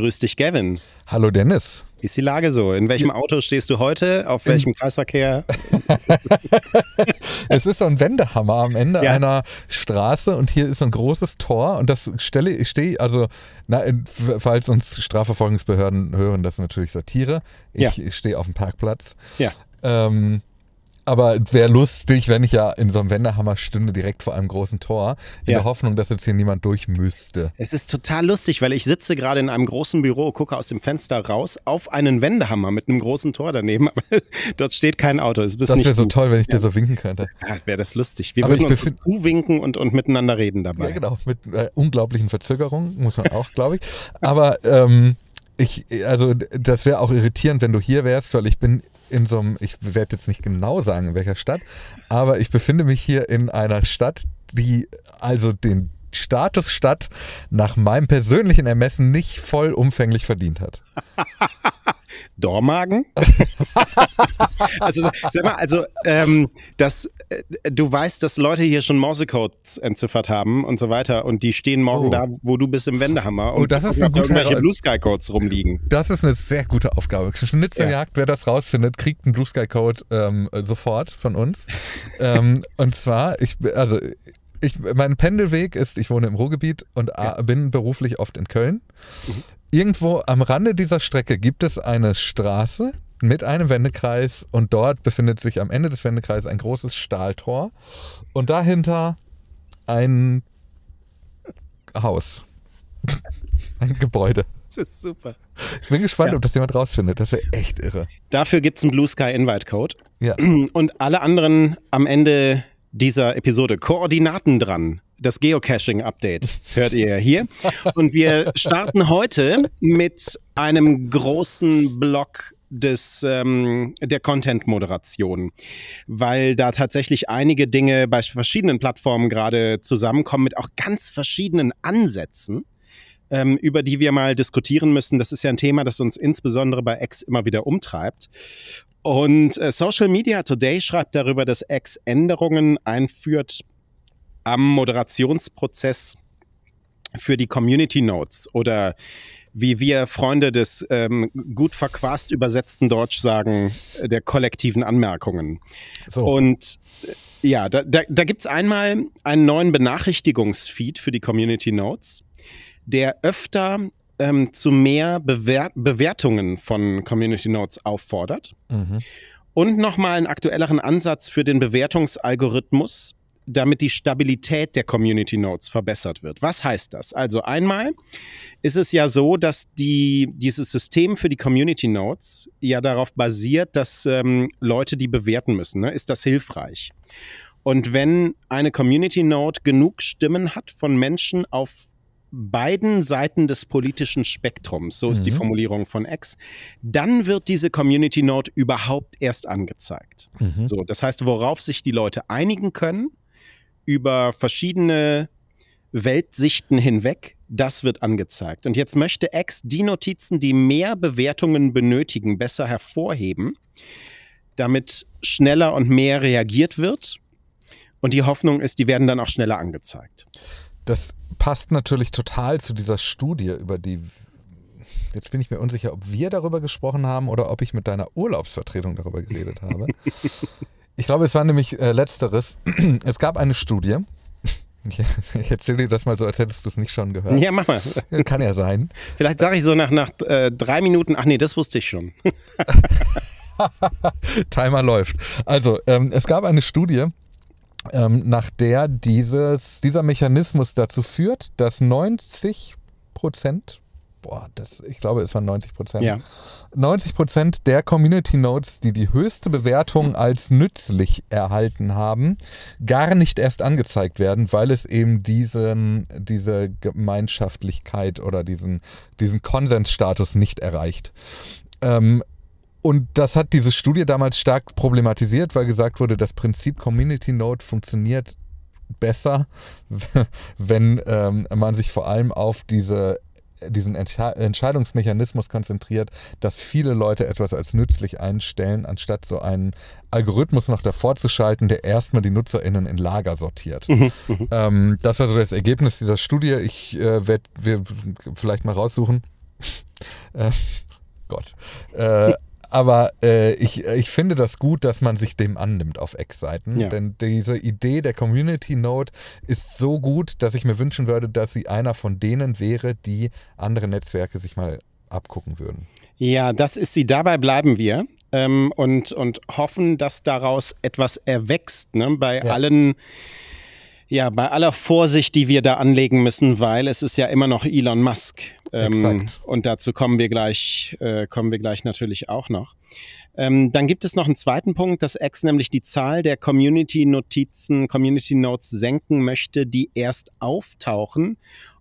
Grüß dich, Gavin. Hallo Dennis. Wie ist die Lage so? In welchem Auto stehst du heute? Auf welchem Kreisverkehr? es ist so ein Wendehammer am Ende ja. einer Straße und hier ist so ein großes Tor und das stelle ich stehe also na, falls uns Strafverfolgungsbehörden hören, das ist natürlich Satire. Ich ja. stehe auf dem Parkplatz. Ja. Ähm, aber wäre lustig, wenn ich ja in so einem Wendehammer stünde, direkt vor einem großen Tor, in ja. der Hoffnung, dass jetzt hier niemand durch müsste. Es ist total lustig, weil ich sitze gerade in einem großen Büro, gucke aus dem Fenster raus auf einen Wendehammer mit einem großen Tor daneben, aber dort steht kein Auto. Das, wäre so toll, wenn ich ja. dir so winken könnte. Ja, wäre das lustig. Wir aber würden uns zuwinken und, und miteinander reden dabei. Ja, genau, mit äh, unglaublichen Verzögerungen, muss man auch, glaube ich. Aber ähm, ich, also das wäre auch irritierend, wenn du hier wärst, weil ich bin in so einem, ich werde jetzt nicht genau sagen, in welcher Stadt, aber ich befinde mich hier in einer Stadt, die also den Status Stadt nach meinem persönlichen Ermessen nicht vollumfänglich verdient hat. Dormagen? also, sag mal, also, ähm, das, äh, du weißt, dass Leute hier schon Morsecodes entziffert haben und so weiter und die stehen morgen oh. da, wo du bist im Wendehammer und oh, das ist eine gute, irgendwelche Blue Sky Codes rumliegen. Das ist eine sehr gute Aufgabe. Schnitzeljagd, ja. wer das rausfindet, kriegt einen Blue Sky Code ähm, sofort von uns. ähm, und zwar, ich, also, ich, mein Pendelweg ist, ich wohne im Ruhrgebiet und ja. bin beruflich oft in Köln. Mhm. Irgendwo am Rande dieser Strecke gibt es eine Straße mit einem Wendekreis und dort befindet sich am Ende des Wendekreises ein großes Stahltor und dahinter ein Haus. ein Gebäude. Das ist super. Ich bin gespannt, ja. ob das jemand rausfindet. Das wäre echt irre. Dafür gibt es einen Blue Sky Invite Code. Ja. Und alle anderen am Ende dieser Episode Koordinaten dran das Geocaching-Update hört ihr hier. Und wir starten heute mit einem großen Block des ähm, der Content-Moderation, weil da tatsächlich einige Dinge bei verschiedenen Plattformen gerade zusammenkommen mit auch ganz verschiedenen Ansätzen, ähm, über die wir mal diskutieren müssen. Das ist ja ein Thema, das uns insbesondere bei X immer wieder umtreibt. Und äh, Social Media Today schreibt darüber, dass X Änderungen einführt, am Moderationsprozess für die Community Notes oder wie wir Freunde des ähm, gut verquast übersetzten Deutsch sagen, äh, der kollektiven Anmerkungen. So. Und äh, ja, da, da, da gibt es einmal einen neuen Benachrichtigungsfeed für die Community Notes, der öfter ähm, zu mehr Bewer Bewertungen von Community Notes auffordert. Mhm. Und nochmal einen aktuelleren Ansatz für den Bewertungsalgorithmus, damit die Stabilität der Community Notes verbessert wird. Was heißt das? Also einmal ist es ja so, dass die, dieses System für die Community Notes ja darauf basiert, dass ähm, Leute die bewerten müssen. Ne? Ist das hilfreich? Und wenn eine Community Note genug Stimmen hat von Menschen auf beiden Seiten des politischen Spektrums, so ist mhm. die Formulierung von X, dann wird diese Community Note überhaupt erst angezeigt. Mhm. So, das heißt, worauf sich die Leute einigen können, über verschiedene Weltsichten hinweg, das wird angezeigt. Und jetzt möchte X die Notizen, die mehr Bewertungen benötigen, besser hervorheben, damit schneller und mehr reagiert wird. Und die Hoffnung ist, die werden dann auch schneller angezeigt. Das passt natürlich total zu dieser Studie, über die Jetzt bin ich mir unsicher, ob wir darüber gesprochen haben oder ob ich mit deiner Urlaubsvertretung darüber geredet habe. Ich glaube, es war nämlich äh, letzteres. Es gab eine Studie. Ich, ich erzähle dir das mal so, als hättest du es nicht schon gehört. Ja, mach mal. Kann ja sein. Vielleicht sage ich so nach, nach äh, drei Minuten, ach nee, das wusste ich schon. Timer läuft. Also, ähm, es gab eine Studie, ähm, nach der dieses, dieser Mechanismus dazu führt, dass 90 Prozent boah, das, ich glaube, es waren 90 Prozent. Ja. 90 Prozent der Community Notes, die die höchste Bewertung als nützlich erhalten haben, gar nicht erst angezeigt werden, weil es eben diesen, diese Gemeinschaftlichkeit oder diesen, diesen Konsensstatus nicht erreicht. Ähm, und das hat diese Studie damals stark problematisiert, weil gesagt wurde, das Prinzip Community Note funktioniert besser, wenn ähm, man sich vor allem auf diese diesen Entscheidungsmechanismus konzentriert, dass viele Leute etwas als nützlich einstellen, anstatt so einen Algorithmus noch davor zu schalten, der erstmal die NutzerInnen in Lager sortiert. Mhm, mhm. ähm, das war so das Ergebnis dieser Studie. Ich äh, werde wir vielleicht mal raussuchen. Äh, Gott. Äh, aber äh, ich, ich finde das gut, dass man sich dem annimmt auf Ex-Seiten. Ja. Denn diese Idee der Community Note ist so gut, dass ich mir wünschen würde, dass sie einer von denen wäre, die andere Netzwerke sich mal abgucken würden. Ja, das ist sie. Dabei bleiben wir. Ähm, und, und hoffen, dass daraus etwas erwächst. Ne? Bei ja. allen ja, bei aller Vorsicht, die wir da anlegen müssen, weil es ist ja immer noch Elon Musk. Ähm, Exakt. Und dazu kommen wir gleich, äh, kommen wir gleich natürlich auch noch. Ähm, dann gibt es noch einen zweiten Punkt, dass X nämlich die Zahl der Community-Notizen, Community-Notes senken möchte, die erst auftauchen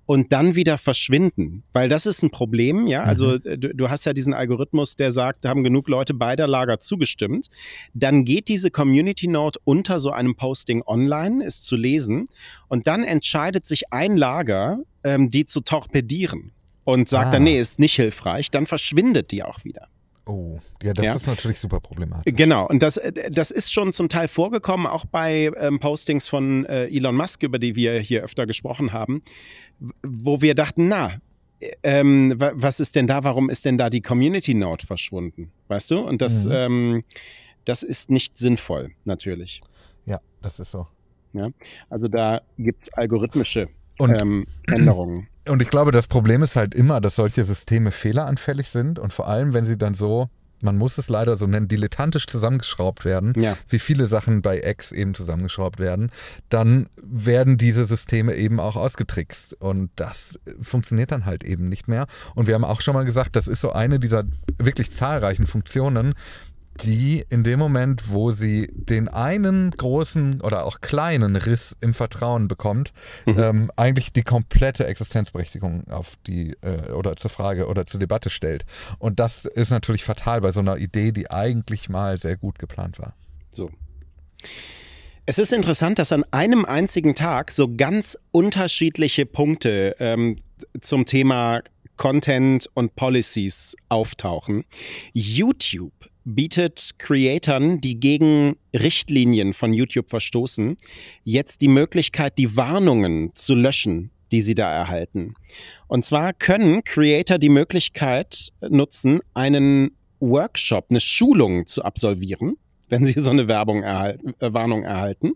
und dann wieder verschwinden. Weil das ist ein Problem, ja. Also mhm. du, du, hast ja diesen Algorithmus, der sagt, haben genug Leute beider Lager zugestimmt. Dann geht diese Community Note unter so einem Posting online, ist zu lesen. Und dann entscheidet sich ein Lager, ähm, die zu torpedieren. Und sagt ah. dann, nee, ist nicht hilfreich. Dann verschwindet die auch wieder. Oh, ja, das ja. ist natürlich super problematisch. Genau, und das, äh, das ist schon zum Teil vorgekommen, auch bei ähm, Postings von äh, Elon Musk, über die wir hier öfter gesprochen haben, wo wir dachten, na, ähm, was ist denn da, warum ist denn da die Community Note verschwunden? Weißt du? Und das, mhm. ähm, das ist nicht sinnvoll, natürlich. Ja, das ist so. Ja, also da gibt es algorithmische ähm, Änderungen. Und ich glaube, das Problem ist halt immer, dass solche Systeme fehleranfällig sind und vor allem, wenn sie dann so, man muss es leider so nennen, dilettantisch zusammengeschraubt werden, ja. wie viele Sachen bei X eben zusammengeschraubt werden, dann werden diese Systeme eben auch ausgetrickst und das funktioniert dann halt eben nicht mehr. Und wir haben auch schon mal gesagt, das ist so eine dieser wirklich zahlreichen Funktionen, die in dem Moment, wo sie den einen großen oder auch kleinen Riss im Vertrauen bekommt, mhm. ähm, eigentlich die komplette Existenzberechtigung auf die äh, oder zur Frage oder zur Debatte stellt. Und das ist natürlich fatal bei so einer Idee, die eigentlich mal sehr gut geplant war. So. Es ist interessant, dass an einem einzigen Tag so ganz unterschiedliche Punkte ähm, zum Thema Content und Policies auftauchen. YouTube bietet Creatern, die gegen Richtlinien von YouTube verstoßen, jetzt die Möglichkeit, die Warnungen zu löschen, die sie da erhalten. Und zwar können Creator die Möglichkeit nutzen, einen Workshop, eine Schulung zu absolvieren, wenn sie so eine Werbung erhalten, äh, Warnung erhalten.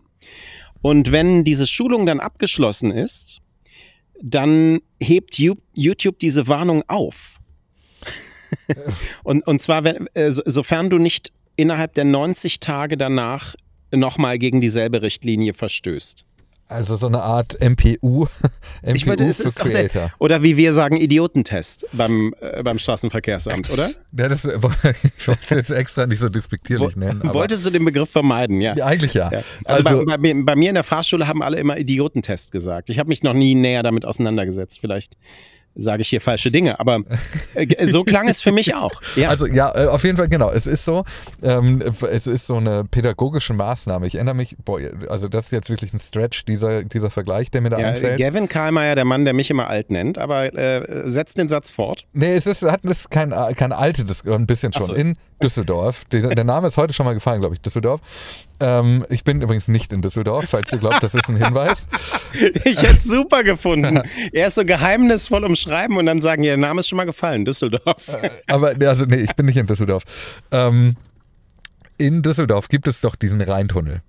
Und wenn diese Schulung dann abgeschlossen ist, dann hebt YouTube diese Warnung auf und, und zwar, wenn, äh, sofern du nicht innerhalb der 90 Tage danach nochmal gegen dieselbe Richtlinie verstößt. Also so eine Art MPU, MPU ich meine, es ist Creator. Der, oder wie wir sagen, Idiotentest beim, äh, beim Straßenverkehrsamt, oder? Ja, das, ich wollte es jetzt extra nicht so despektierlich nennen. Wolltest du den Begriff vermeiden, ja? ja eigentlich ja. ja. Also, also bei, bei, bei, mir in der Fahrschule haben alle immer Idiotentest gesagt. Ich habe mich noch nie näher damit auseinandergesetzt. Vielleicht sage ich hier falsche Dinge, aber äh, so klang es für mich auch. Ja. Also ja, äh, auf jeden Fall genau. Es ist so, ähm, es ist so eine pädagogische Maßnahme. Ich erinnere mich, boah, also das ist jetzt wirklich ein Stretch dieser dieser Vergleich, der mir da ja, einfällt. Gavin Karlmeier, der Mann, der mich immer alt nennt, aber äh, setzt den Satz fort. Nee, es ist hat es kein kein alte, das ein bisschen schon so. in Düsseldorf. Der Name ist heute schon mal gefallen, glaube ich, Düsseldorf. Ähm, ich bin übrigens nicht in Düsseldorf, falls ihr glaubt, das ist ein Hinweis. ich hätte es super gefunden. er ist so geheimnisvoll umschreiben und dann sagen, ja, der Name ist schon mal gefallen, Düsseldorf. Äh, aber, also, nee, ich bin nicht in Düsseldorf. Ähm, in Düsseldorf gibt es doch diesen Rheintunnel.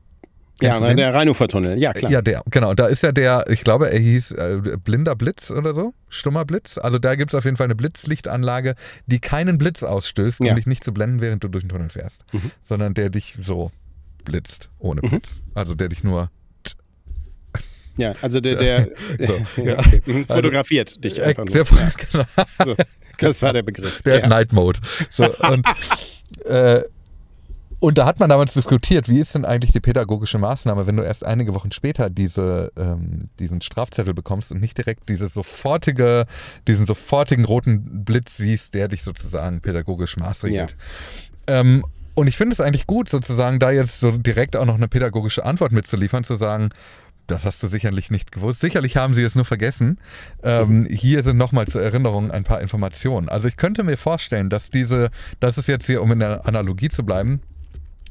Kennst ja, der Rheinufertunnel, ja klar. Ja, der, genau. Da ist ja der, ich glaube, er hieß äh, Blinder Blitz oder so, Stummer Blitz. Also da gibt es auf jeden Fall eine Blitzlichtanlage, die keinen Blitz ausstößt, um dich nicht zu blenden, während du durch den Tunnel fährst, mhm. sondern der dich so blitzt, ohne mhm. Blitz. Mhm. Also der dich nur ja, also der, der so, ja. Okay. Mhm, fotografiert also, dich einfach nur. Der, so, das war der Begriff. Der ja. Night Mode. So, und, äh, und da hat man damals diskutiert, wie ist denn eigentlich die pädagogische Maßnahme, wenn du erst einige Wochen später diese, ähm, diesen Strafzettel bekommst und nicht direkt diese sofortige, diesen sofortigen roten Blitz siehst, der dich sozusagen pädagogisch maßregelt. Ja. Ähm, und ich finde es eigentlich gut, sozusagen da jetzt so direkt auch noch eine pädagogische Antwort mitzuliefern, zu sagen, das hast du sicherlich nicht gewusst. Sicherlich haben sie es nur vergessen. Ähm, hier sind nochmal zur Erinnerung ein paar Informationen. Also ich könnte mir vorstellen, dass diese, das ist jetzt hier, um in der Analogie zu bleiben,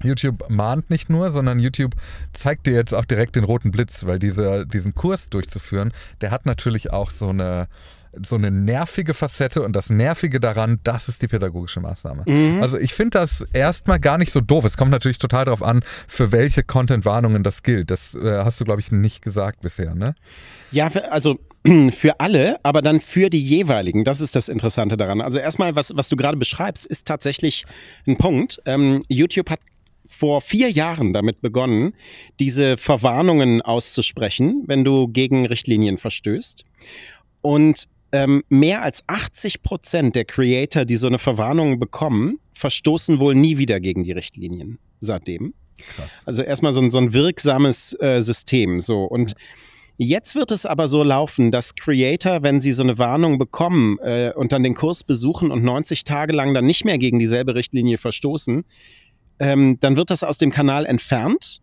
YouTube mahnt nicht nur, sondern YouTube zeigt dir jetzt auch direkt den roten Blitz, weil diese, diesen Kurs durchzuführen, der hat natürlich auch so eine so eine nervige Facette und das Nervige daran, das ist die pädagogische Maßnahme. Mhm. Also ich finde das erstmal gar nicht so doof. Es kommt natürlich total darauf an, für welche Content-Warnungen das gilt. Das äh, hast du, glaube ich, nicht gesagt bisher, ne? Ja, also für alle, aber dann für die jeweiligen. Das ist das Interessante daran. Also erstmal, was, was du gerade beschreibst, ist tatsächlich ein Punkt. Ähm, YouTube hat vor vier Jahren damit begonnen, diese Verwarnungen auszusprechen, wenn du gegen Richtlinien verstößt. Und ähm, mehr als 80 Prozent der Creator, die so eine Verwarnung bekommen, verstoßen wohl nie wieder gegen die Richtlinien seitdem. Krass. Also erstmal so ein, so ein wirksames äh, System. So. Und ja. Jetzt wird es aber so laufen, dass Creator, wenn sie so eine Warnung bekommen äh, und dann den Kurs besuchen und 90 Tage lang dann nicht mehr gegen dieselbe Richtlinie verstoßen, ähm, dann wird das aus dem Kanal entfernt.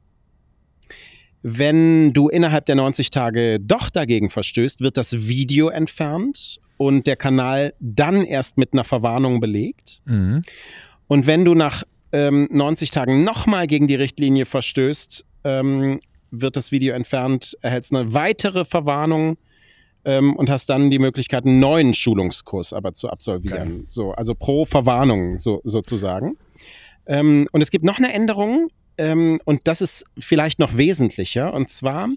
Wenn du innerhalb der 90 Tage doch dagegen verstößt, wird das Video entfernt und der Kanal dann erst mit einer Verwarnung belegt. Mhm. Und wenn du nach ähm, 90 Tagen nochmal gegen die Richtlinie verstößt, ähm, wird das Video entfernt, erhältst eine weitere Verwarnung ähm, und hast dann die Möglichkeit, einen neuen Schulungskurs aber zu absolvieren. So, also pro Verwarnung so, sozusagen. Ähm, und es gibt noch eine Änderung, ähm, und das ist vielleicht noch wesentlicher, und zwar,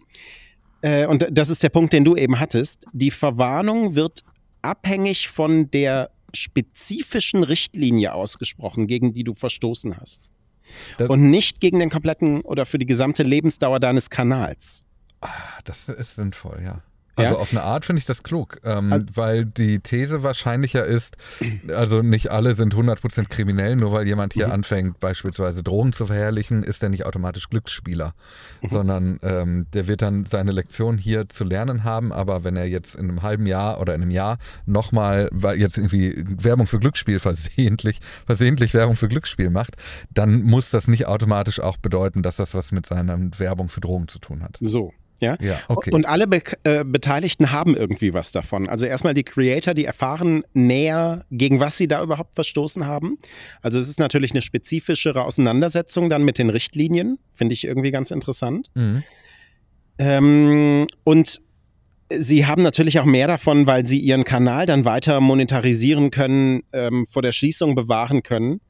äh, und das ist der Punkt, den du eben hattest, die Verwarnung wird abhängig von der spezifischen Richtlinie ausgesprochen, gegen die du verstoßen hast. Das und nicht gegen den kompletten oder für die gesamte Lebensdauer deines Kanals. Ah, das ist sinnvoll, ja. Also ja? auf eine Art finde ich das klug, ähm, also, weil die These wahrscheinlicher ist, also nicht alle sind 100% kriminell, nur weil jemand hier mhm. anfängt, beispielsweise Drogen zu verherrlichen, ist er nicht automatisch Glücksspieler, mhm. sondern ähm, der wird dann seine Lektion hier zu lernen haben, aber wenn er jetzt in einem halben Jahr oder in einem Jahr nochmal, weil jetzt irgendwie Werbung für Glücksspiel versehentlich, versehentlich Werbung für Glücksspiel macht, dann muss das nicht automatisch auch bedeuten, dass das was mit seiner Werbung für Drogen zu tun hat. So, ja, ja okay. Und alle Be äh, Beteiligten haben irgendwie was davon. Also erstmal die Creator, die erfahren näher, gegen was sie da überhaupt verstoßen haben. Also es ist natürlich eine spezifischere Auseinandersetzung dann mit den Richtlinien. Finde ich irgendwie ganz interessant. Mhm. Ähm, und sie haben natürlich auch mehr davon, weil sie ihren Kanal dann weiter monetarisieren können, ähm, vor der Schließung bewahren können,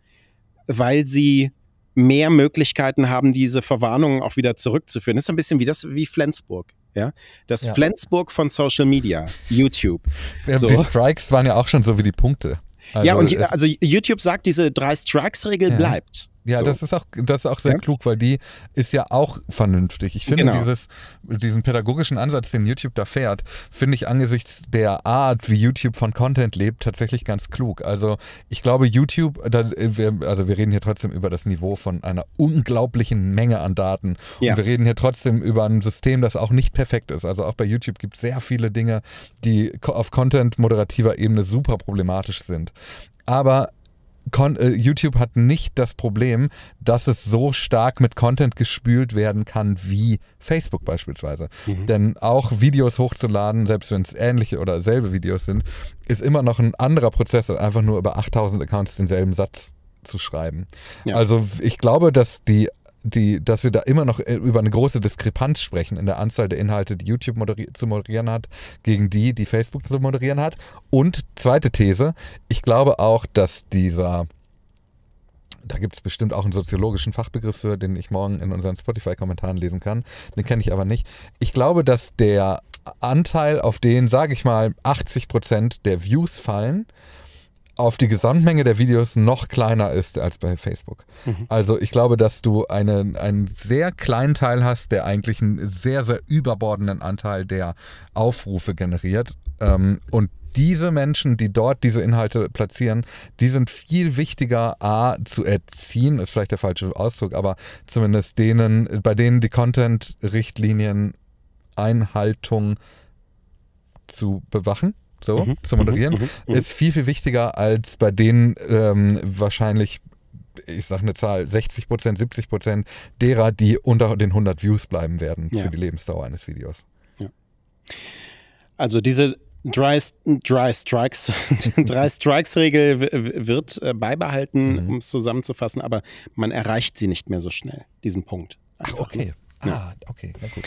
weil sie mehr Möglichkeiten haben, diese Verwarnungen auch wieder zurückzuführen. Das ist ein bisschen wie das wie Flensburg. Ja, das ja. Flensburg von Social Media, YouTube. So. Die Strikes waren ja auch schon so wie die Punkte. Also ja, und also YouTube sagt, diese drei Strikes-Regel ja. bleibt. Ja, so. das ist auch, das ist auch sehr ja. klug, weil die ist ja auch vernünftig. Ich finde genau. dieses, diesen pädagogischen Ansatz, den YouTube da fährt, finde ich angesichts der Art, wie YouTube von Content lebt, tatsächlich ganz klug. Also ich glaube, YouTube, da, wir, also wir reden hier trotzdem über das Niveau von einer unglaublichen Menge an Daten. Ja. Und wir reden hier trotzdem über ein System, das auch nicht perfekt ist. Also auch bei YouTube gibt es sehr viele Dinge, die auf Content-moderativer Ebene super problematisch sind. Aber äh, YouTube hat nicht das Problem, dass es so stark mit Content gespült werden kann wie Facebook beispielsweise. Mhm. Denn auch Videos hochzuladen, selbst wenn es ähnliche oder selbe Videos sind, ist immer noch ein anderer Prozess, als einfach nur über 8000 Accounts denselben Satz zu schreiben. Ja. Also ich glaube, dass die die, dass wir da immer noch äh, über eine große Diskrepanz sprechen in der Anzahl der Inhalte, die YouTube moderi zu moderieren hat, gegen die, die Facebook zu moderieren hat. Und zweite These, ich glaube auch, dass dieser, da gibt es bestimmt auch einen soziologischen Fachbegriff für, den ich morgen in unseren Spotify-Kommentaren lesen kann, den kenne ich aber nicht. Ich glaube, dass der Anteil, auf den, sage ich mal, 80 Prozent der Views fallen, auf die Gesamtmenge der Videos noch kleiner ist als bei Facebook. Mhm. Also ich glaube, dass du eine, einen sehr kleinen Teil hast, der eigentlich einen sehr, sehr überbordenden Anteil der Aufrufe generiert. Ähm, und diese Menschen, die dort diese Inhalte platzieren, die sind viel wichtiger, A, zu erziehen, ist vielleicht der falsche Ausdruck, aber zumindest denen, bei denen die Content-Richtlinien Einhaltung zu bewachen so mhm. zu moderieren, mhm. mhm. ist viel, viel wichtiger als bei denen ähm, wahrscheinlich ich sage eine Zahl, 60 Prozent, 70 Prozent derer, die unter den 100 Views bleiben werden ja. für die Lebensdauer eines Videos. Ja. Also diese Dry, Dry Strikes, Dry Strikes Regel wird äh, beibehalten, mhm. um es zusammenzufassen, aber man erreicht sie nicht mehr so schnell, diesen Punkt. Ach, okay. Ne? Ah, okay, na gut.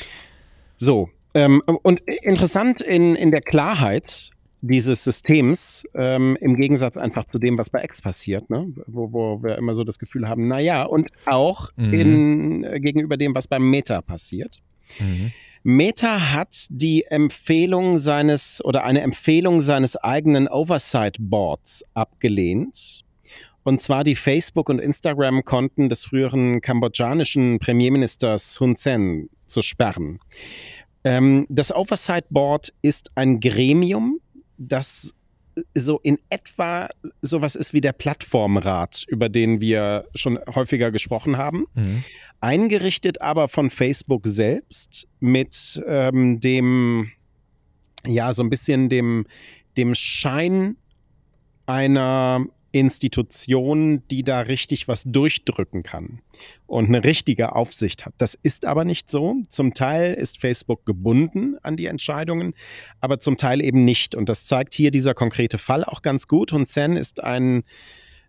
So, ähm, und interessant in, in der Klarheit dieses Systems ähm, im Gegensatz einfach zu dem, was bei X passiert, ne? wo, wo wir immer so das Gefühl haben, naja, und auch mhm. in, äh, gegenüber dem, was beim Meta passiert. Mhm. Meta hat die Empfehlung seines oder eine Empfehlung seines eigenen Oversight Boards abgelehnt. Und zwar die Facebook- und Instagram-Konten des früheren kambodschanischen Premierministers Hun Sen zu sperren. Ähm, das Oversight Board ist ein Gremium, das so in etwa sowas ist wie der Plattformrat, über den wir schon häufiger gesprochen haben. Mhm. Eingerichtet aber von Facebook selbst mit ähm, dem, ja, so ein bisschen dem, dem Schein einer Institution, die da richtig was durchdrücken kann und eine richtige Aufsicht hat. Das ist aber nicht so. Zum Teil ist Facebook gebunden an die Entscheidungen, aber zum Teil eben nicht. Und das zeigt hier dieser konkrete Fall auch ganz gut. Hun Sen ist ein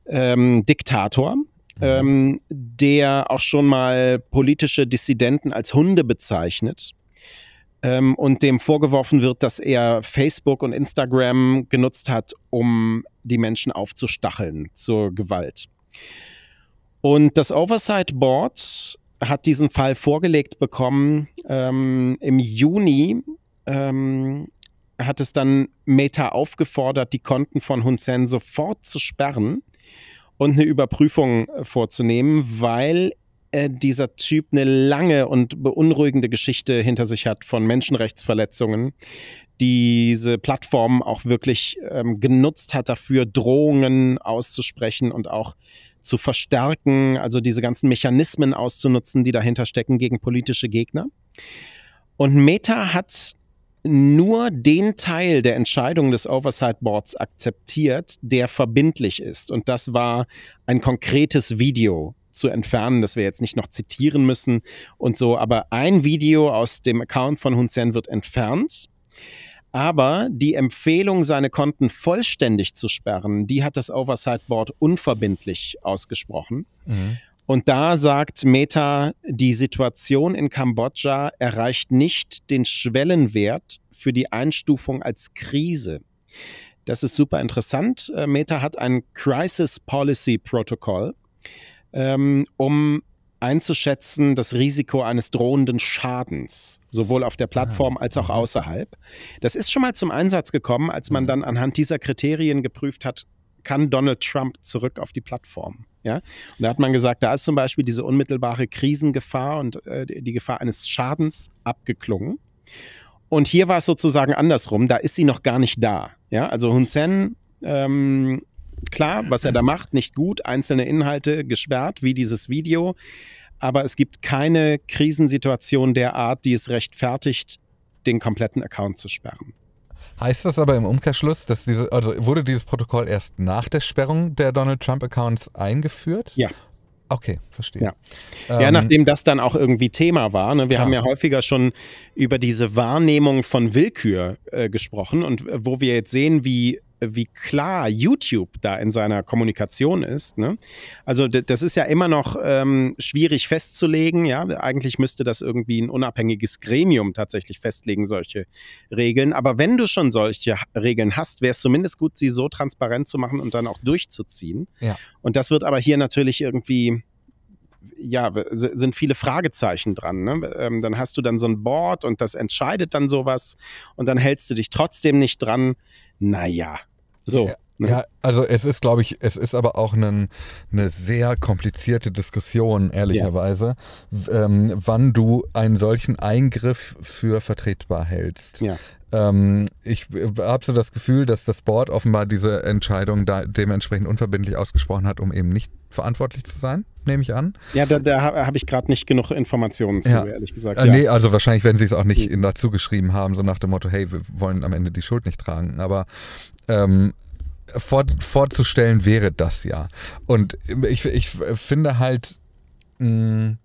ähm, Diktator, mhm. ähm, der auch schon mal politische Dissidenten als Hunde bezeichnet ähm, und dem vorgeworfen wird, dass er Facebook und Instagram genutzt hat, um die Menschen aufzustacheln zur Gewalt. Und das Oversight Board hat diesen Fall vorgelegt bekommen. Ähm, Im Juni ähm, hat es dann Meta aufgefordert, die Konten von Hun Sen sofort zu sperren und eine Überprüfung vorzunehmen, weil äh, dieser Typ eine lange und beunruhigende Geschichte hinter sich hat von Menschenrechtsverletzungen, diese Plattform auch wirklich ähm, genutzt hat dafür, Drohungen auszusprechen und auch zu verstärken, also diese ganzen Mechanismen auszunutzen, die dahinter stecken gegen politische Gegner. Und Meta hat nur den Teil der Entscheidung des Oversight Boards akzeptiert, der verbindlich ist. Und das war ein konkretes Video zu entfernen, das wir jetzt nicht noch zitieren müssen und so. Aber ein Video aus dem Account von Hun Sen wird entfernt. Aber die Empfehlung, seine Konten vollständig zu sperren, die hat das Oversight Board unverbindlich ausgesprochen. Mhm. Und da sagt Meta, die Situation in Kambodscha erreicht nicht den Schwellenwert für die Einstufung als Krise. Das ist super interessant. Äh, Meta hat ein Crisis Policy Protocol, ähm, um einzuschätzen das Risiko eines drohenden Schadens, sowohl auf der Plattform ah, als auch außerhalb. Das ist schon mal zum Einsatz gekommen, als man mhm. dann anhand dieser Kriterien geprüft hat, kann Donald Trump zurück auf die Plattform. Ja? Und da hat man gesagt, da ist zum Beispiel diese unmittelbare Krisengefahr und äh, die Gefahr eines Schadens abgeklungen. Und hier war es sozusagen andersrum, da ist sie noch gar nicht da. Ja? Also Hun Sen ähm, klar, was er da macht, nicht gut, einzelne Inhalte gesperrt, wie dieses Video. Aber es gibt keine Krisensituation der Art, die es rechtfertigt, den kompletten Account zu sperren. Heißt das aber im Umkehrschluss, dass diese, also wurde dieses Protokoll erst nach der Sperrung der Donald Trump Accounts eingeführt? Ja. Okay, verstehe. Ja, ähm, ja nachdem das dann auch irgendwie Thema war. Ne? Wir klar. haben ja häufiger schon über diese Wahrnehmung von Willkür äh, gesprochen und äh, wo wir jetzt sehen, wie wie klar YouTube da in seiner Kommunikation ist. Ne? Also das ist ja immer noch ähm, schwierig festzulegen. Ja, eigentlich müsste das irgendwie ein unabhängiges Gremium tatsächlich festlegen solche Regeln. Aber wenn du schon solche Regeln hast, wäre es zumindest gut, sie so transparent zu machen und dann auch durchzuziehen. Ja. Und das wird aber hier natürlich irgendwie ja, sind viele Fragezeichen dran. Ne? Ähm, dann hast du dann so ein Board und das entscheidet dann sowas und dann hältst du dich trotzdem nicht dran. Naja, so. Ja. Ne? Ja, also es ist, glaube ich, es ist aber auch eine sehr komplizierte Diskussion, ehrlicherweise, ja. ähm, wann du einen solchen Eingriff für vertretbar hältst. Ja. Ähm, ich habe so das Gefühl, dass das Board offenbar diese Entscheidung da dementsprechend unverbindlich ausgesprochen hat, um eben nicht verantwortlich zu sein, nehme ich an. Ja, da, da habe ich gerade nicht genug Informationen zu, ja. ehrlich gesagt. Äh, ja. Nee, also wahrscheinlich werden sie es auch nicht mhm. dazu geschrieben haben, so nach dem Motto, hey, wir wollen am Ende die Schuld nicht tragen. Aber ähm, vor, vorzustellen wäre das ja. Und ich, ich finde halt, mh, mm,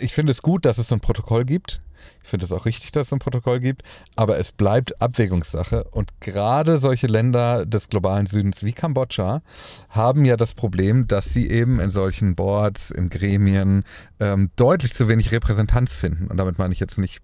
ich finde es gut, dass es so ein Protokoll gibt. Ich finde es auch richtig, dass es ein Protokoll gibt, aber es bleibt Abwägungssache. Und gerade solche Länder des globalen Südens wie Kambodscha haben ja das Problem, dass sie eben in solchen Boards, in Gremien ähm, deutlich zu wenig Repräsentanz finden. Und damit meine ich jetzt nicht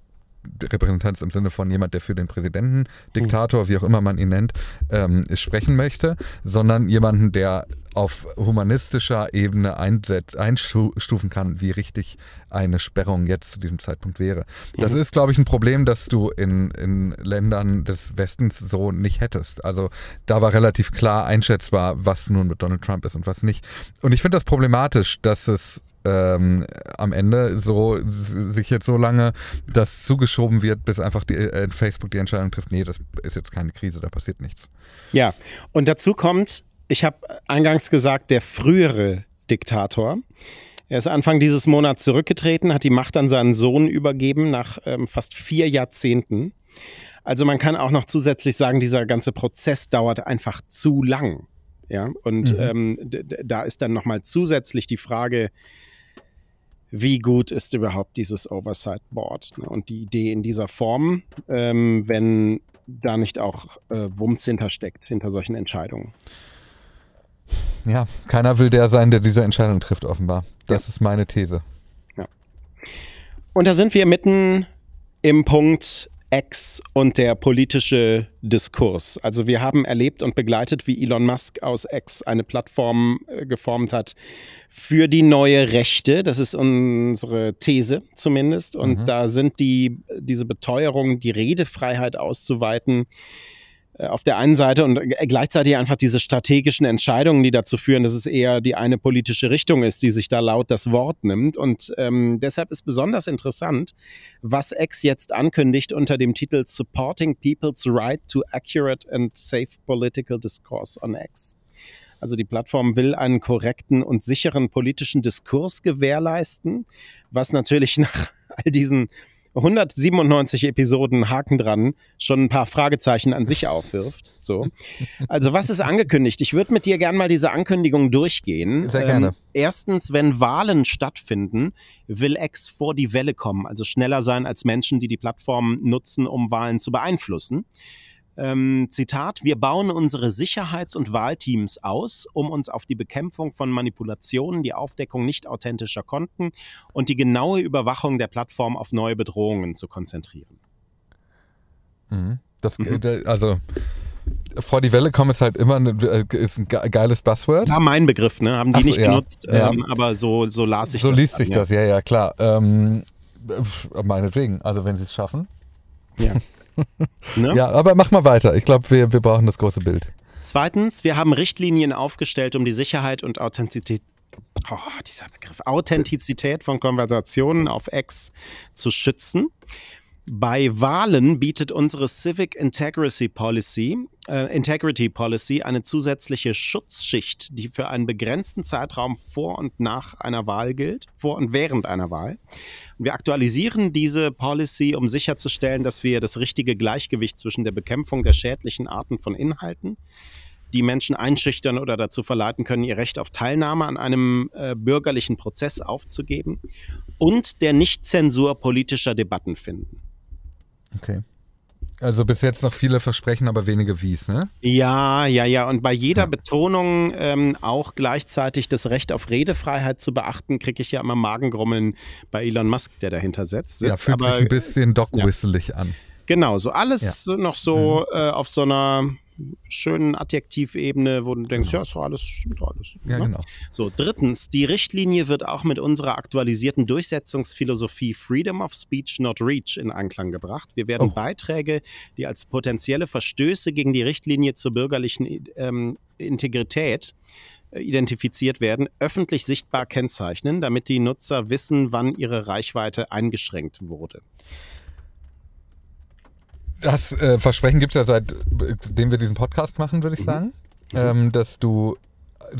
Repräsentanz im Sinne von jemand, der für den Präsidenten, Diktator, wie auch immer man ihn nennt, ähm, sprechen möchte, sondern jemanden, der auf humanistischer Ebene einstufen kann, wie richtig eine Sperrung jetzt zu diesem Zeitpunkt wäre. Das mhm. ist, glaube ich, ein Problem, das du in, in Ländern des Westens so nicht hättest. Also da war relativ klar einschätzbar, was nun mit Donald Trump ist und was nicht. Und ich finde das problematisch, dass es ähm, am Ende so sich jetzt so lange das zugeschoben wird, bis einfach die, äh, Facebook die Entscheidung trifft, nee, das ist jetzt keine Krise, da passiert nichts. Ja, und dazu kommt, ich habe eingangs gesagt, der frühere Diktator. Er ist Anfang dieses Monats zurückgetreten, hat die Macht an seinen Sohn übergeben nach ähm, fast vier Jahrzehnten. Also man kann auch noch zusätzlich sagen, dieser ganze Prozess dauert einfach zu lang. Ja, und mhm. ähm, da ist dann nochmal zusätzlich die Frage, wie gut ist überhaupt dieses Oversight Board ne? und die Idee in dieser Form, ähm, wenn da nicht auch äh, Wumms hintersteckt, hinter solchen Entscheidungen. Ja, keiner will der sein, der diese Entscheidung trifft, offenbar. Das ja. ist meine These. Ja. Und da sind wir mitten im Punkt X und der politische Diskurs. Also wir haben erlebt und begleitet, wie Elon Musk aus X eine Plattform äh, geformt hat für die neue Rechte. Das ist unsere These zumindest. Und mhm. da sind die, diese Beteuerungen, die Redefreiheit auszuweiten, auf der einen Seite und äh, gleichzeitig einfach diese strategischen Entscheidungen, die dazu führen, dass es eher die eine politische Richtung ist, die sich da laut das Wort nimmt. Und ähm, deshalb ist besonders interessant, was X jetzt ankündigt unter dem Titel Supporting People's Right to Accurate and Safe Political Discourse on X. Also die Plattform will einen korrekten und sicheren politischen Diskurs gewährleisten, was natürlich nach all diesen 197 Episoden Haken dran schon ein paar Fragezeichen an sich aufwirft. So. Also, was ist angekündigt? Ich würde mit dir gerne mal diese Ankündigung durchgehen. Sehr gerne. Ähm, erstens, wenn Wahlen stattfinden, will X vor die Welle kommen, also schneller sein als Menschen, die die Plattform nutzen, um Wahlen zu beeinflussen. Ähm, Zitat, wir bauen unsere Sicherheits- und Wahlteams aus, um uns auf die Bekämpfung von Manipulationen, die Aufdeckung nicht authentischer Konten und die genaue Überwachung der Plattform auf neue Bedrohungen zu konzentrieren. Mhm. Das, mhm. also vor die Welle kommen ist halt immer eine, äh, ist ein geiles Buzzword. Ja, mein Begriff, ne? Haben die so, nicht ja. benutzt, ja. Ähm, aber so, so las ich so das. So liest sich ja. das, ja, ja, klar. Ähm, meinetwegen, also wenn sie es schaffen. Ja. ne? Ja, aber mach mal weiter. Ich glaube, wir, wir brauchen das große Bild. Zweitens, wir haben Richtlinien aufgestellt, um die Sicherheit und Authentizität, oh, dieser Begriff, Authentizität von Konversationen auf X zu schützen. Bei Wahlen bietet unsere Civic Integrity Policy, äh, Integrity Policy eine zusätzliche Schutzschicht, die für einen begrenzten Zeitraum vor und nach einer Wahl gilt, vor und während einer Wahl. Wir aktualisieren diese Policy, um sicherzustellen, dass wir das richtige Gleichgewicht zwischen der Bekämpfung der schädlichen Arten von Inhalten, die Menschen einschüchtern oder dazu verleiten können, ihr Recht auf Teilnahme an einem äh, bürgerlichen Prozess aufzugeben, und der Nichtzensur politischer Debatten finden. Okay. Also bis jetzt noch viele Versprechen, aber wenige Wies, ne? Ja, ja, ja. Und bei jeder ja. Betonung ähm, auch gleichzeitig das Recht auf Redefreiheit zu beachten, kriege ich ja immer Magengrummeln bei Elon Musk, der dahinter sitzt. ja, fühlt aber, sich ein bisschen dog-whistelig ja. an. Genau, so alles ja. noch so mhm. äh, auf so einer schönen Adjektivebene, wo du denkst, genau. ja, ist doch alles, stimmt doch alles. Ja, ne? genau. So, drittens, die Richtlinie wird auch mit unserer aktualisierten Durchsetzungsphilosophie Freedom of Speech Not Reach in Einklang gebracht. Wir werden oh. Beiträge, die als potenzielle Verstöße gegen die Richtlinie zur bürgerlichen ähm, Integrität äh, identifiziert werden, öffentlich sichtbar kennzeichnen, damit die Nutzer wissen, wann ihre Reichweite eingeschränkt wurde. Das äh, Versprechen gibt es ja seitdem wir diesen Podcast machen, würde ich mhm. sagen. Mhm. Ähm, dass du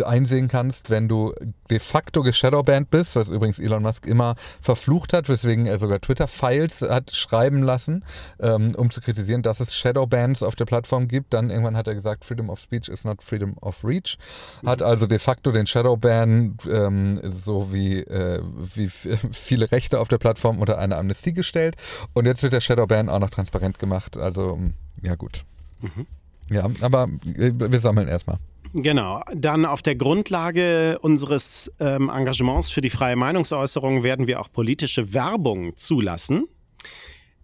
einsehen kannst, wenn du de facto geshadowbanned bist, was übrigens Elon Musk immer verflucht hat, weswegen er sogar Twitter-Files hat schreiben lassen, ähm, um zu kritisieren, dass es Shadowbans auf der Plattform gibt. Dann irgendwann hat er gesagt, Freedom of Speech is not Freedom of Reach. Hat also de facto den Shadowban, ähm, so wie, äh, wie viele Rechte auf der Plattform unter eine Amnestie gestellt. Und jetzt wird der Shadowban auch noch transparent gemacht. Also, ja gut. Mhm. Ja, aber äh, wir sammeln erstmal. Genau. Dann auf der Grundlage unseres ähm, Engagements für die freie Meinungsäußerung werden wir auch politische Werbung zulassen.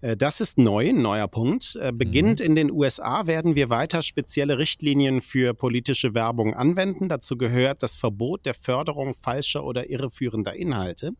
Äh, das ist neu, ein neuer Punkt. Äh, beginnend mhm. in den USA werden wir weiter spezielle Richtlinien für politische Werbung anwenden. Dazu gehört das Verbot der Förderung falscher oder irreführender Inhalte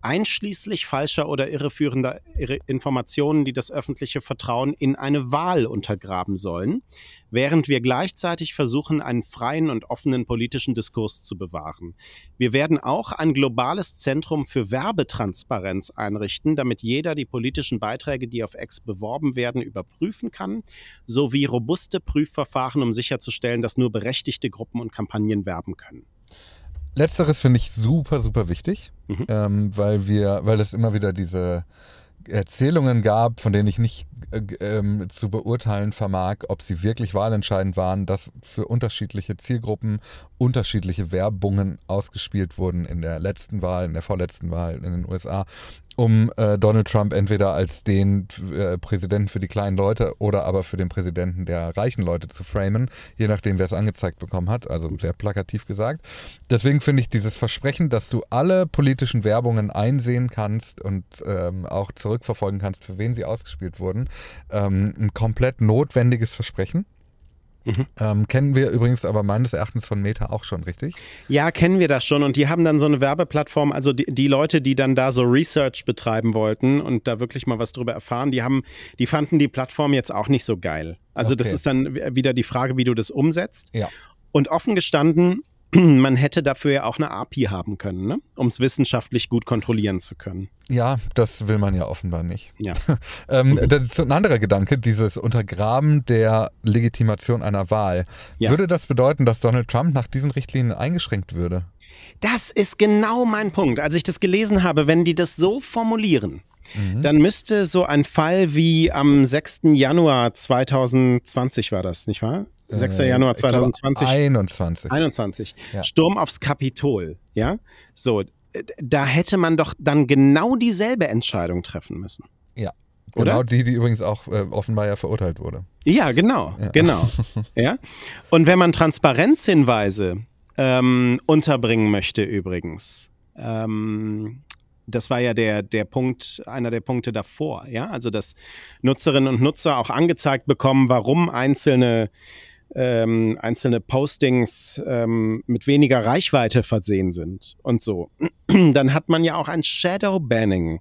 einschließlich falscher oder irreführender Informationen, die das öffentliche Vertrauen in eine Wahl untergraben sollen, während wir gleichzeitig versuchen, einen freien und offenen politischen Diskurs zu bewahren. Wir werden auch ein globales Zentrum für Werbetransparenz einrichten, damit jeder die politischen Beiträge, die auf X beworben werden, überprüfen kann, sowie robuste Prüfverfahren, um sicherzustellen, dass nur berechtigte Gruppen und Kampagnen werben können. Letzteres finde ich super, super wichtig, mhm. ähm, weil wir, weil es immer wieder diese Erzählungen gab, von denen ich nicht äh, ähm, zu beurteilen vermag, ob sie wirklich wahlentscheidend waren, dass für unterschiedliche Zielgruppen unterschiedliche Werbungen ausgespielt wurden in der letzten Wahl, in der vorletzten Wahl in den USA um äh, Donald Trump entweder als den äh, Präsidenten für die kleinen Leute oder aber für den Präsidenten der reichen Leute zu framen, je nachdem, wer es angezeigt bekommen hat, also sehr plakativ gesagt. Deswegen finde ich dieses Versprechen, dass du alle politischen Werbungen einsehen kannst und ähm, auch zurückverfolgen kannst, für wen sie ausgespielt wurden, ähm, ein komplett notwendiges Versprechen. Mhm. Ähm, kennen wir übrigens aber meines Erachtens von Meta auch schon, richtig? Ja, kennen wir das schon. Und die haben dann so eine Werbeplattform, also die, die, Leute, die dann da so Research betreiben wollten und da wirklich mal was drüber erfahren, die haben, die fanden die Plattform jetzt auch nicht so geil. Also okay. das ist dann wieder die Frage, wie du das umsetzt. Ja. Und offen gestanden, man hätte dafür ja auch eine API haben können, ne? um es wissenschaftlich gut kontrollieren zu können. Ja, das will man ja offenbar nicht. Ja. ähm, das ist ein anderer Gedanke, dieses Untergraben der Legitimation einer Wahl. Ja. Würde das bedeuten, dass Donald Trump nach diesen Richtlinien eingeschränkt würde? Das ist genau mein Punkt. Als ich das gelesen habe, wenn die das so formulieren, mhm. dann müsste so ein Fall wie am 6. Januar 2020 war das, nicht wahr? 6. Äh, Januar 2020. 21. 21. Ja. Sturm aufs Kapitol, ja? So, da hätte man doch dann genau dieselbe Entscheidung treffen müssen. Ja. Oder? Genau die, die übrigens auch äh, offenbar ja verurteilt wurde. Ja, genau, ja. genau. ja? Und wenn man Transparenzhinweise ähm, unterbringen möchte übrigens, ähm, das war ja der, der Punkt, einer der Punkte davor, ja, also dass Nutzerinnen und Nutzer auch angezeigt bekommen, warum einzelne ähm, einzelne Postings ähm, mit weniger Reichweite versehen sind und so, dann hat man ja auch ein Shadow-Banning,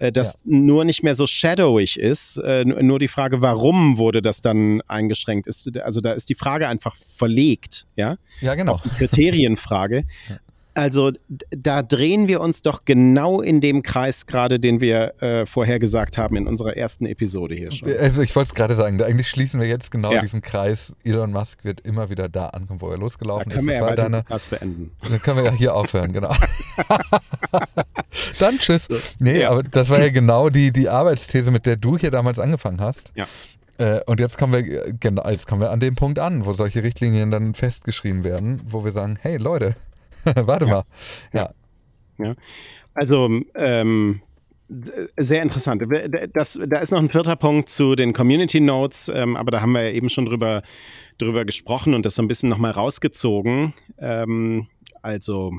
äh, das ja. nur nicht mehr so shadowig ist. Äh, nur die Frage, warum wurde das dann eingeschränkt? Ist, also da ist die Frage einfach verlegt, ja? Ja, genau. Auf die Kriterienfrage. Ja. Also da drehen wir uns doch genau in dem Kreis gerade, den wir äh, vorher gesagt haben in unserer ersten Episode hier schon. Also ich wollte es gerade sagen, eigentlich schließen wir jetzt genau ja. diesen Kreis. Elon Musk wird immer wieder da ankommen, wo er losgelaufen da können ist. Wir ja deine, das beenden. Dann können wir ja hier aufhören, genau. dann tschüss. Nee, ja. aber das war ja genau die, die Arbeitsthese, mit der du hier damals angefangen hast. Ja. Äh, und jetzt kommen wir genau, jetzt kommen wir an den Punkt an, wo solche Richtlinien dann festgeschrieben werden, wo wir sagen, hey Leute, Warte ja. mal. Ja. ja. Also, ähm, sehr interessant. Das, da ist noch ein vierter Punkt zu den Community Notes, ähm, aber da haben wir ja eben schon drüber, drüber gesprochen und das so ein bisschen nochmal rausgezogen. Ähm, also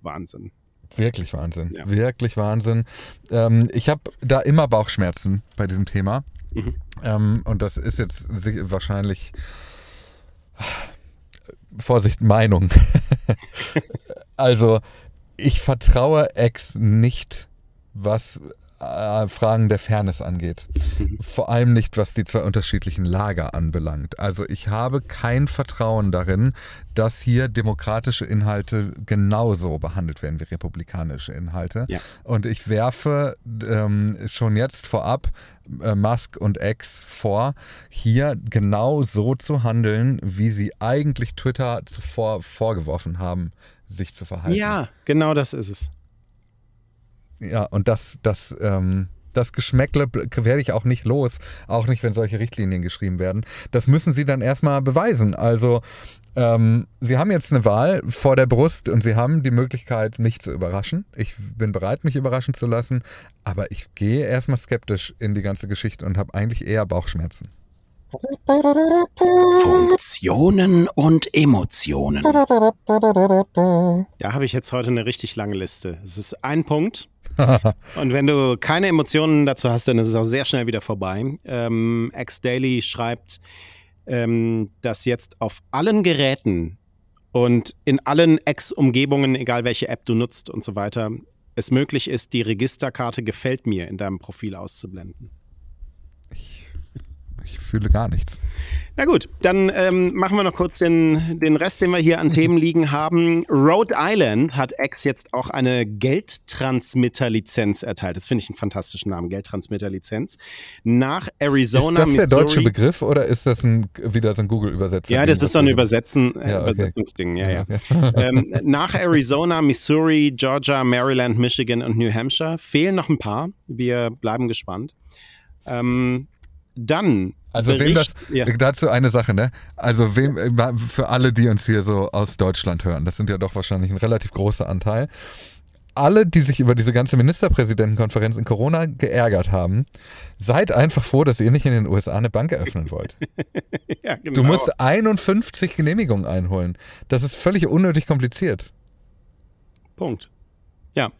Wahnsinn. Wirklich Wahnsinn. Ja. Wirklich Wahnsinn. Ähm, ich habe da immer Bauchschmerzen bei diesem Thema. Mhm. Ähm, und das ist jetzt wahrscheinlich Vorsicht, Meinung. also, ich vertraue Ex nicht, was äh, Fragen der Fairness angeht. Mhm. Vor allem nicht, was die zwei unterschiedlichen Lager anbelangt. Also ich habe kein Vertrauen darin, dass hier demokratische Inhalte genauso behandelt werden wie republikanische Inhalte. Ja. Und ich werfe ähm, schon jetzt vorab äh, Musk und X vor, hier genau so zu handeln, wie sie eigentlich Twitter zuvor vorgeworfen haben, sich zu verhalten. Ja, genau das ist es. Ja, und das, das, ähm, das Geschmäckle werde ich auch nicht los, auch nicht, wenn solche Richtlinien geschrieben werden. Das müssen sie dann erstmal beweisen. Also, ähm, sie haben jetzt eine Wahl vor der Brust und sie haben die Möglichkeit, mich zu überraschen. Ich bin bereit, mich überraschen zu lassen, aber ich gehe erstmal skeptisch in die ganze Geschichte und habe eigentlich eher Bauchschmerzen. Funktionen und Emotionen. Da habe ich jetzt heute eine richtig lange Liste. Es ist ein Punkt, Und wenn du keine Emotionen dazu hast, dann ist es auch sehr schnell wieder vorbei. Ähm, X Daily schreibt, ähm, dass jetzt auf allen Geräten und in allen X-Umgebungen, egal welche App du nutzt und so weiter, es möglich ist, die Registerkarte gefällt mir in deinem Profil auszublenden. Ich, ich fühle gar nichts. Na gut, dann ähm, machen wir noch kurz den, den Rest, den wir hier an Themen liegen haben. Rhode Island hat X jetzt auch eine Geldtransmitter-Lizenz erteilt. Das finde ich einen fantastischen Namen, Geldtransmitter-Lizenz. Nach Arizona, Ist das Missouri. der deutsche Begriff oder ist das ein, wieder so ein Google-Übersetzer? Ja, das ist so ein Übersetzen, äh, Ja, okay. Übersetzungsding, ja, ja. okay. ähm, nach Arizona, Missouri, Georgia, Maryland, Michigan und New Hampshire fehlen noch ein paar. Wir bleiben gespannt. Ähm, dann. Also wem das, ja. dazu eine Sache, ne? Also wem, für alle, die uns hier so aus Deutschland hören, das sind ja doch wahrscheinlich ein relativ großer Anteil. Alle, die sich über diese ganze Ministerpräsidentenkonferenz in Corona geärgert haben, seid einfach froh, dass ihr nicht in den USA eine Bank eröffnen wollt. ja, genau. Du musst 51 Genehmigungen einholen. Das ist völlig unnötig kompliziert. Punkt. Ja.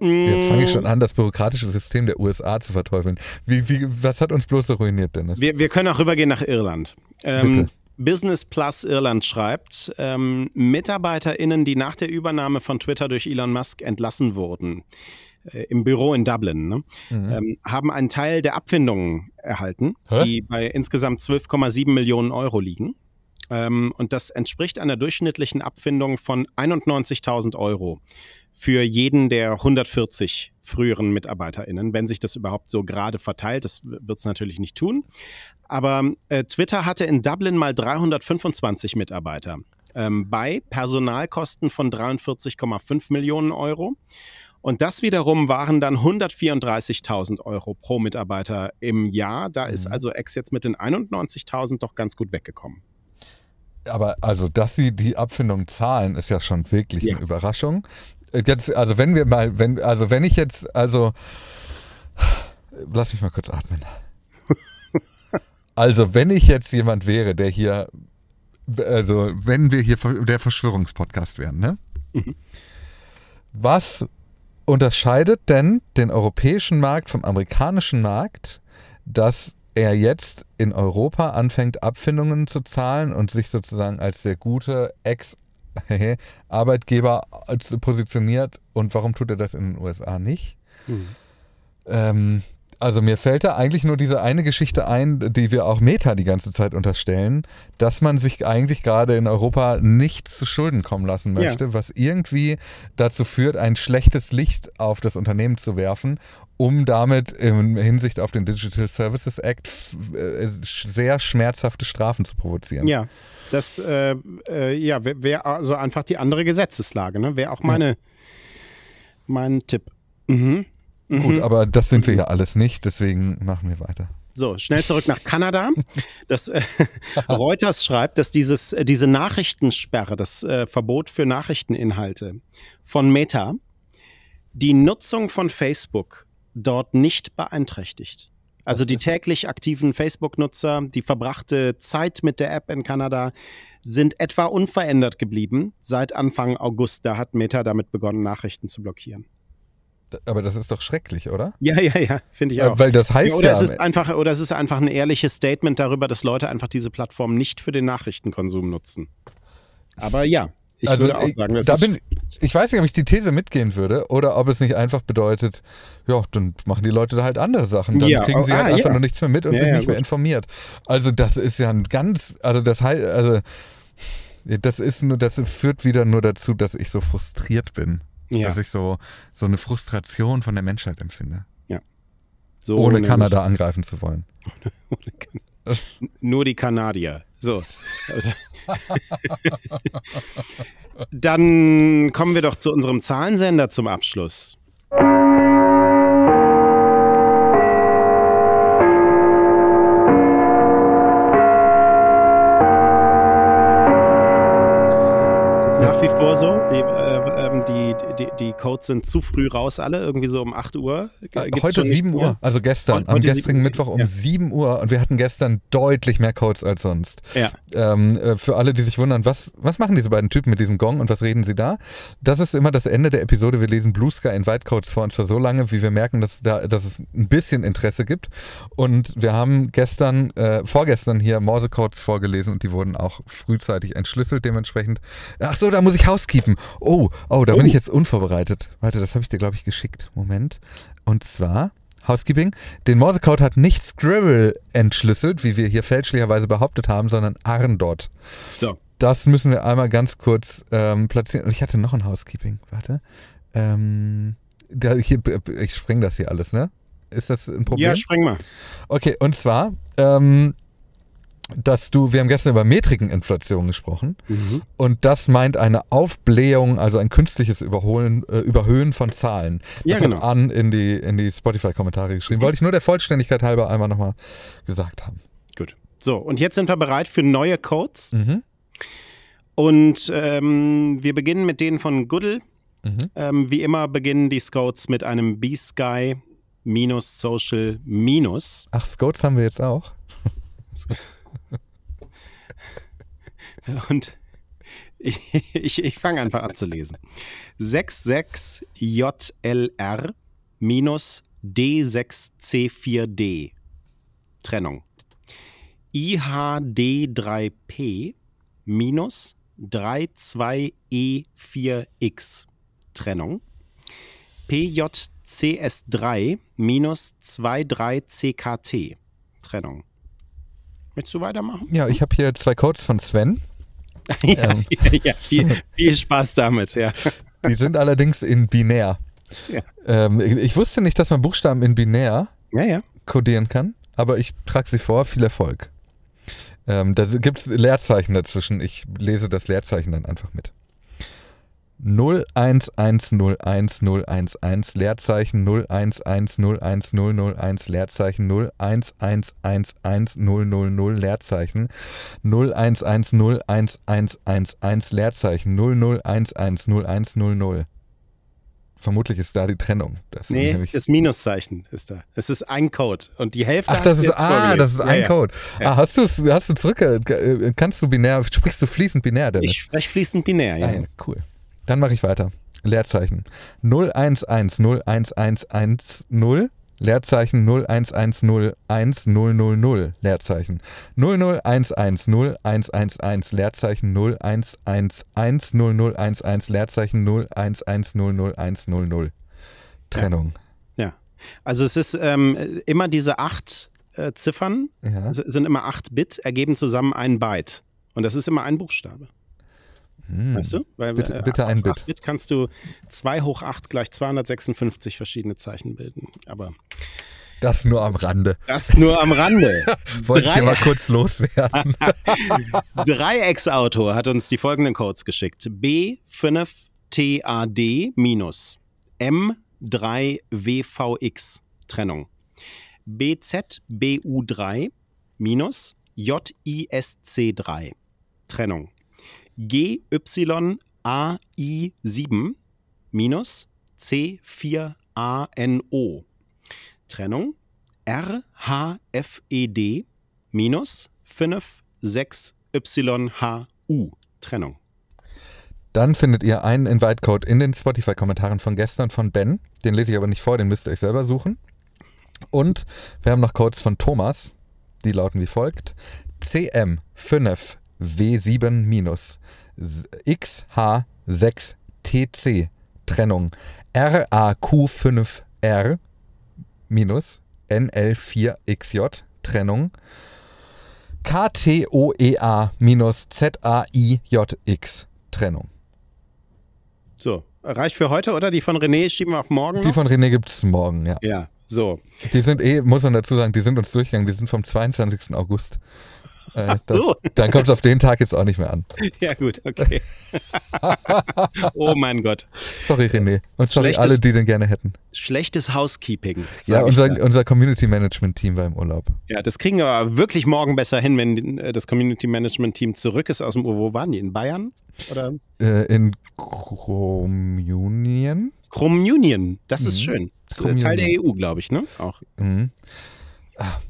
Jetzt fange Mm. ich schon an, das bürokratische System der USA zu verteufeln. Wie, wie, was hat uns bloß so ruiniert, Dennis? Wir, wir können auch rübergehen nach Irland. Ähm, Bitte. Business Plus Irland schreibt, ähm, MitarbeiterInnen, die nach der Übernahme von Twitter durch Elon Musk entlassen wurden, äh, im Büro in Dublin, ne, ähm, haben einen Teil der Abfindungen erhalten, Hä? die bei insgesamt 12,7 Millionen Euro liegen. Ähm, und das entspricht einer durchschnittlichen Abfindung von 91.000 Euro für jeden der 140 früheren MitarbeiterInnen, wenn sich das überhaupt so gerade verteilt. Das wird es natürlich nicht tun. Aber äh, Twitter hatte in Dublin mal 325 Mitarbeiter ähm, bei Personalkosten von 43,5 Millionen Euro. Und das wiederum waren dann 134.000 Euro pro Mitarbeiter im Jahr. Da ist also X jetzt mit den 91.000 doch ganz gut weggekommen. Aber also, dass sie die Abfindung zahlen, ist ja schon wirklich Ja. eine Überraschung. Äh, Jetzt, also wenn wir mal, wenn, also wenn ich jetzt, also lass mich mal kurz atmen. Also, wenn ich jetzt jemand wäre, der hier, also wenn wir hier der Verschwörungspodcast wären, ne? Was unterscheidet denn den europäischen Markt vom amerikanischen Markt, dass er jetzt in Europa anfängt, Abfindungen zu zahlen und sich sozusagen als der gute Ex-Arbeitgeber als- positioniert und warum tut er das in den USA nicht? Ähm, also mir fällt da eigentlich nur diese eine Geschichte ein, die wir auch Meta die ganze Zeit unterstellen, dass man sich eigentlich gerade in Europa nichts zu Schulden kommen lassen Ja. möchte, was irgendwie dazu führt, ein schlechtes Licht auf das Unternehmen zu werfen, um damit in Hinsicht auf den Digital Services Act äh, sehr schmerzhafte Strafen zu provozieren. Ja, das äh, äh, ja, wäre wär also einfach die andere Gesetzeslage, ne? Wäre auch meine, mein Tipp. Mhm. Gut, aber das sind wir ja alles nicht, deswegen machen wir weiter. So, schnell zurück nach Kanada. Das, äh, Reuters schreibt, dass dieses, äh, diese Nachrichtensperre, das äh, Verbot für Nachrichteninhalte von Meta, die Nutzung von Facebook dort nicht beeinträchtigt. Also die täglich aktiven Facebook-Nutzer, die verbrachte Zeit mit der App in Kanada sind etwa unverändert geblieben seit Anfang August. Da hat Meta damit begonnen, Nachrichten zu blockieren. Aber das ist doch schrecklich, oder? Ja, ja, ja, finde ich Äh, auch. Weil das Ja, heißt oder, ja, es ist einfach, oder es ist einfach ein ehrliches Statement darüber, dass Leute einfach diese Plattform nicht für den Nachrichtenkonsum nutzen. Aber ja, ich also würde auch sagen, das da ist bin, ich weiß nicht, ob ich die These mitgehen würde oder ob es nicht einfach bedeutet, ja, dann machen die Leute da halt andere Sachen. Dann Ja, kriegen sie oh, halt ah, einfach ja. nur nichts mehr mit und Ja, sind ja, nicht mehr gut. informiert. Also das ist ja ein ganz, also das heißt, also das ist nur, das führt wieder nur dazu, dass ich so frustriert bin. Ja, Dass ich so, so eine Frustration von der Menschheit empfinde. so ohne nämlich. Kanada angreifen zu wollen. Nur die Kanadier. So. Dann kommen wir doch zu unserem Zahlensender zum Abschluss. So. Die, äh, ähm, die, die, die Codes sind zu früh raus alle, irgendwie so um 8 Uhr. Äh, Gibt's heute 7 Uhr, also gestern, heute am gestrigen Mittwoch um ja. 7 Uhr und wir hatten gestern deutlich mehr Codes als sonst. Ja. Ähm, äh, für alle, die sich wundern, was, was machen diese beiden Typen mit diesem Gong und was reden sie da? Das ist immer das Ende der Episode. Wir lesen Blue Sky Invite Codes vor und zwar so lange, wie wir merken, dass, da, dass es ein bisschen Interesse gibt. Und wir haben gestern, äh, vorgestern hier Morse-Codes vorgelesen und die wurden auch frühzeitig entschlüsselt dementsprechend. Ach so, da muss ich housekeepen. Oh, oh, da oh. bin ich jetzt unvorbereitet. Warte, das habe ich dir, glaube ich, geschickt. Moment. Und zwar, Housekeeping, den Morsecode hat nicht Scribble entschlüsselt, wie wir hier fälschlicherweise behauptet haben, sondern Arndot. So. Das müssen wir einmal ganz kurz ähm, platzieren. Und ich hatte noch ein Housekeeping. Warte. Ähm, da, hier, ich spreng das hier alles, ne? Ist das ein Problem? Ja, spreng mal. Okay, und zwar, ähm, dass du, wir haben gestern über Metrikeninflation gesprochen mhm. und das meint eine Aufblähung, also ein künstliches Überholen, äh, Überhöhen von Zahlen. Das ja, genau. an in die, in die Spotify-Kommentare geschrieben. Wollte ich nur der Vollständigkeit halber einmal nochmal gesagt haben. Gut. So, und jetzt sind wir bereit für neue Codes. Mhm. Und ähm, wir beginnen mit denen von Goodle. Mhm. Ähm, wie immer beginnen die Scouts mit einem B-Sky minus Social minus. Ach, Scouts haben wir jetzt auch. Und ich, ich, ich fange einfach an zu lesen. 66JLR minus D6C4D. Trennung. IHD3P minus 32E4X. Trennung. PJCS3 minus 23CKT. Trennung. Möchtest du weitermachen? Ja, ich habe hier zwei Codes von Sven. ja, ähm. ja viel, viel, Spaß damit, ja. Die sind allerdings in binär. Ja. Ähm, ich wusste nicht, dass man Buchstaben in binär ja, ja. codieren kann, aber ich trage sie vor. Viel Erfolg. Ähm, da gibt es Leerzeichen dazwischen. Ich lese das Leerzeichen dann einfach mit. 0110111 Leerzeichen 0110101 Leerzeichen 011111000 Leerzeichen 011011111 Leerzeichen 001101000 Vermutlich ist da die Trennung. Das nee, das Minuszeichen ist da. Es ist ein Code und die Hälfte. Ach, das ist ah, das ist ein ja, Code. Ja. Ah, hast du hast du zurück? Äh, kannst du binär? Sprichst du fließend binär denn? Ich spreche fließend binär, ja. Ah, cool. Dann mache ich weiter. Leerzeichen 011011110 Leerzeichen 011011000 Leerzeichen 001101111 Leerzeichen 011100011 Leerzeichen 011000100 Trennung. Ja. ja. Also es ist ähm, immer diese acht äh, Ziffern, ja. sind immer acht Bit, ergeben zusammen ein Byte. Und das ist immer ein Buchstabe. Hm. Weißt du? Weil, bitte, äh, bitte ein Bit. Bit kannst du 2 hoch 8 gleich 256 verschiedene Zeichen bilden. Aber. Das nur am Rande. Das nur am Rande. Wollte Drei ich mal kurz loswerden. Dreiecksautor hat uns die folgenden Codes geschickt. B5TAD minus M3WVX Trennung. BZBU3 minus JISC3 Trennung. GYAI7 minus C4ANO. Trennung RHFED minus 56YHU. Trennung. Dann findet ihr einen Invite-Code in den Spotify-Kommentaren von gestern von Ben. Den lese ich aber nicht vor, den müsst ihr euch selber suchen. Und wir haben noch Codes von Thomas. Die lauten wie folgt. CM5 W7 XH6TC Trennung RAQ5R NL4XJ Trennung KTOEA ZAIJX Trennung. So, reicht für heute oder die von René schieben wir auf morgen? Noch? Die von René gibt es morgen, ja. Ja, so. Die sind eh, muss man dazu sagen, die sind uns durchgegangen, die sind vom 22. August. Äh, so. Dann kommt es auf den Tag jetzt auch nicht mehr an. Ja, gut, okay. oh mein Gott. Sorry, René. Und sorry Schlechtes, alle, die den gerne hätten. Schlechtes Housekeeping. Ja, unser, unser Community Management Team war im Urlaub. Ja, das kriegen wir wirklich morgen besser hin, wenn äh, das Community Management Team zurück ist aus dem, wo waren die? In Bayern? Oder? Äh, in Communion. Communion, das mhm. ist schön. Das ist Teil der EU, glaube ich, ne? Auch. Mhm. Ah,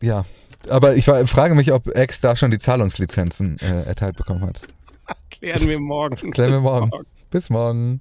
ja, aber ich frage mich, ob X da schon die Zahlungslizenzen äh, erteilt bekommen hat. Klären wir morgen. Klären wir morgen. morgen. Bis morgen.